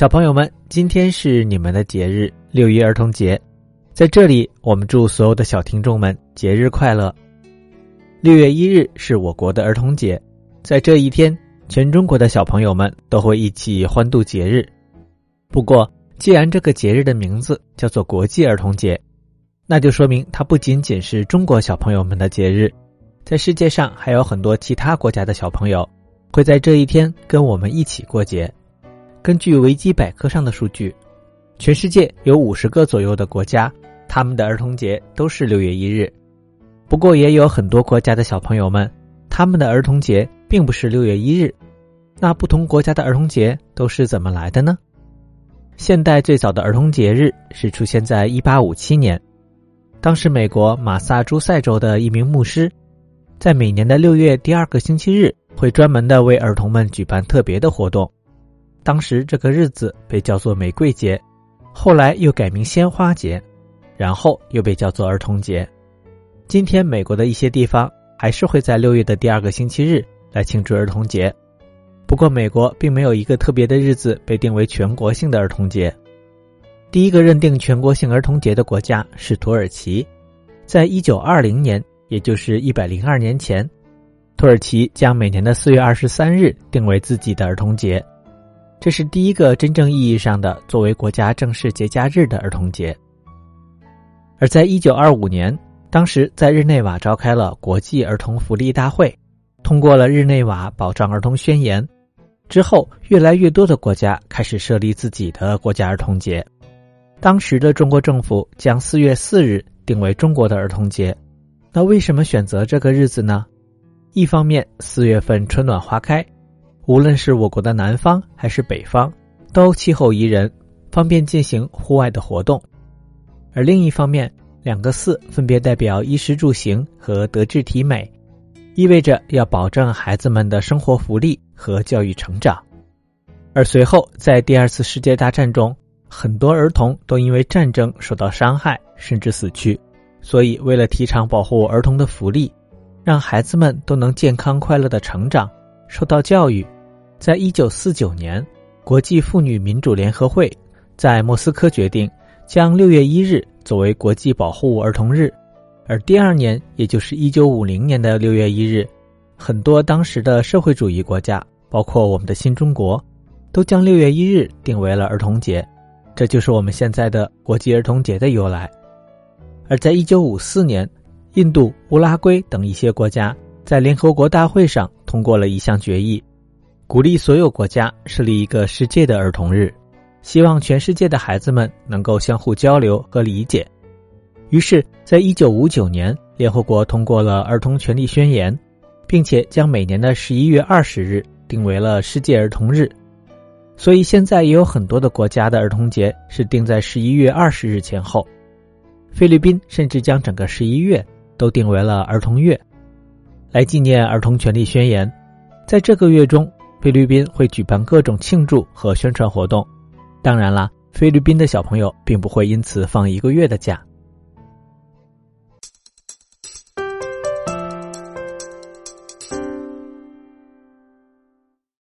小朋友们，今天是你们的节日——六一儿童节，在这里，我们祝所有的小听众们节日快乐。六月一日是我国的儿童节，在这一天，全中国的小朋友们都会一起欢度节日。不过，既然这个节日的名字叫做国际儿童节，那就说明它不仅仅是中国小朋友们的节日，在世界上还有很多其他国家的小朋友会在这一天跟我们一起过节。根据维基百科上的数据，全世界有五十个左右的国家，他们的儿童节都是六月一日。不过，也有很多国家的小朋友们，他们的儿童节并不是六月一日。那不同国家的儿童节都是怎么来的呢？现代最早的儿童节日是出现在一八五七年，当时美国马萨诸塞州的一名牧师，在每年的六月第二个星期日，会专门的为儿童们举办特别的活动。当时这个日子被叫做玫瑰节，后来又改名鲜花节，然后又被叫做儿童节。今天美国的一些地方还是会在六月的第二个星期日来庆祝儿童节，不过美国并没有一个特别的日子被定为全国性的儿童节。第一个认定全国性儿童节的国家是土耳其，在一九二零年，也就是一百零二年前，土耳其将每年的四月二十三日定为自己的儿童节。这是第一个真正意义上的作为国家正式节假日的儿童节。而在一九二五年，当时在日内瓦召开了国际儿童福利大会，通过了《日内瓦保障儿童宣言》。之后，越来越多的国家开始设立自己的国家儿童节。当时的中国政府将四月四日定为中国的儿童节。那为什么选择这个日子呢？一方面，四月份春暖花开。无论是我国的南方还是北方，都气候宜人，方便进行户外的活动。而另一方面，两个“四”分别代表衣食住行和德智体美，意味着要保证孩子们的生活福利和教育成长。而随后在第二次世界大战中，很多儿童都因为战争受到伤害，甚至死去。所以，为了提倡保护儿童的福利，让孩子们都能健康快乐的成长，受到教育。在一九四九年，国际妇女民主联合会在莫斯科决定将六月一日作为国际保护儿童日，而第二年，也就是一九五零年的六月一日，很多当时的社会主义国家，包括我们的新中国，都将六月一日定为了儿童节，这就是我们现在的国际儿童节的由来。而在一九五四年，印度、乌拉圭等一些国家在联合国大会上通过了一项决议。鼓励所有国家设立一个世界的儿童日，希望全世界的孩子们能够相互交流和理解。于是，在一九五九年，联合国通过了《儿童权利宣言》，并且将每年的十一月二十日定为了世界儿童日。所以，现在也有很多的国家的儿童节是定在十一月二十日前后。菲律宾甚至将整个十一月都定为了儿童月，来纪念《儿童权利宣言》。在这个月中。菲律宾会举办各种庆祝和宣传活动，当然啦，菲律宾的小朋友并不会因此放一个月的假。